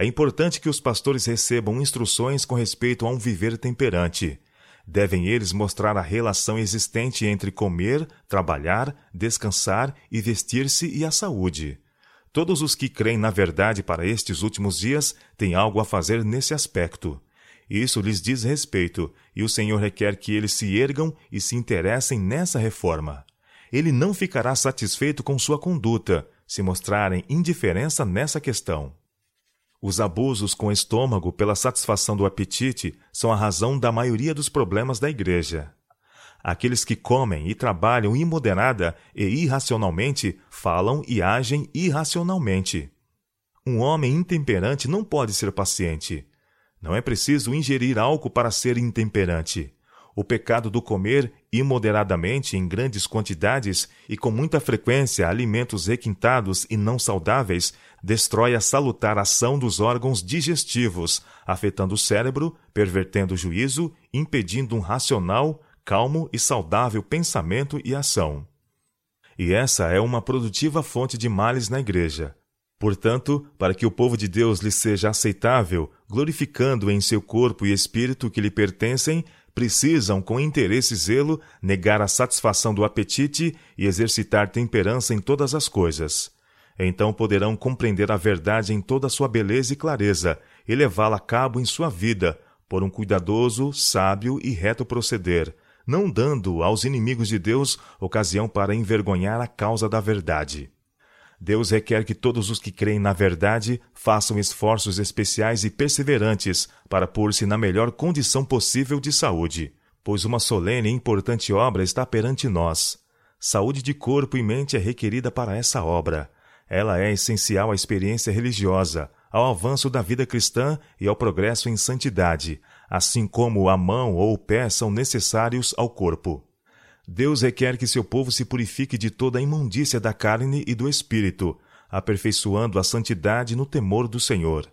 É importante que os pastores recebam instruções com respeito a um viver temperante. Devem eles mostrar a relação existente entre comer, trabalhar, descansar e vestir-se e a saúde. Todos os que creem na verdade para estes últimos dias têm algo a fazer nesse aspecto. Isso lhes diz respeito, e o Senhor requer que eles se ergam e se interessem nessa reforma. Ele não ficará satisfeito com sua conduta, se mostrarem indiferença nessa questão. Os abusos com o estômago pela satisfação do apetite são a razão da maioria dos problemas da igreja. Aqueles que comem e trabalham imoderada e irracionalmente falam e agem irracionalmente. Um homem intemperante não pode ser paciente. Não é preciso ingerir álcool para ser intemperante. O pecado do comer imoderadamente em grandes quantidades e com muita frequência alimentos requintados e não saudáveis destrói a salutar ação dos órgãos digestivos, afetando o cérebro, pervertendo o juízo, impedindo um racional, calmo e saudável pensamento e ação. E essa é uma produtiva fonte de males na igreja. Portanto, para que o povo de Deus lhe seja aceitável, glorificando em seu corpo e espírito que lhe pertencem, precisam, com interesse e zelo, negar a satisfação do apetite e exercitar temperança em todas as coisas. Então poderão compreender a verdade em toda a sua beleza e clareza, e levá-la a cabo em sua vida, por um cuidadoso, sábio e reto proceder, não dando aos inimigos de Deus ocasião para envergonhar a causa da verdade. Deus requer que todos os que creem na verdade façam esforços especiais e perseverantes para pôr-se na melhor condição possível de saúde, pois uma solene e importante obra está perante nós. Saúde de corpo e mente é requerida para essa obra. Ela é essencial à experiência religiosa, ao avanço da vida cristã e ao progresso em santidade, assim como a mão ou o pé são necessários ao corpo. Deus requer que seu povo se purifique de toda a imundícia da carne e do espírito, aperfeiçoando a santidade no temor do Senhor.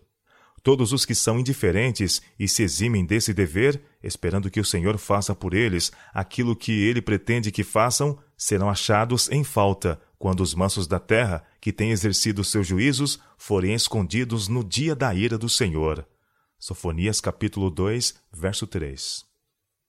Todos os que são indiferentes e se eximem desse dever, esperando que o Senhor faça por eles aquilo que ele pretende que façam, serão achados em falta quando os mansos da terra, que têm exercido seus juízos, forem escondidos no dia da ira do Senhor. Sofonias capítulo 2, verso 3.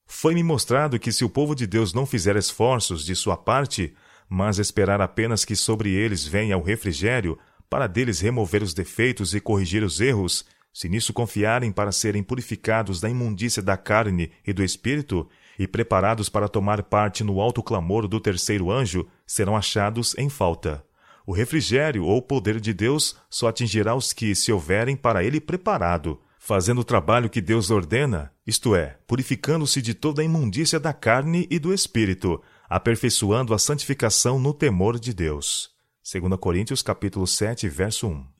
Foi-me mostrado que se o povo de Deus não fizer esforços de sua parte, mas esperar apenas que sobre eles venha o refrigério, para deles remover os defeitos e corrigir os erros, se nisso confiarem para serem purificados da imundícia da carne e do espírito, e preparados para tomar parte no alto clamor do terceiro anjo, serão achados em falta. O refrigério ou poder de Deus só atingirá os que se houverem para ele preparado, fazendo o trabalho que Deus ordena, isto é, purificando-se de toda a imundícia da carne e do espírito, aperfeiçoando a santificação no temor de Deus. 2 Coríntios capítulo 7, verso 1.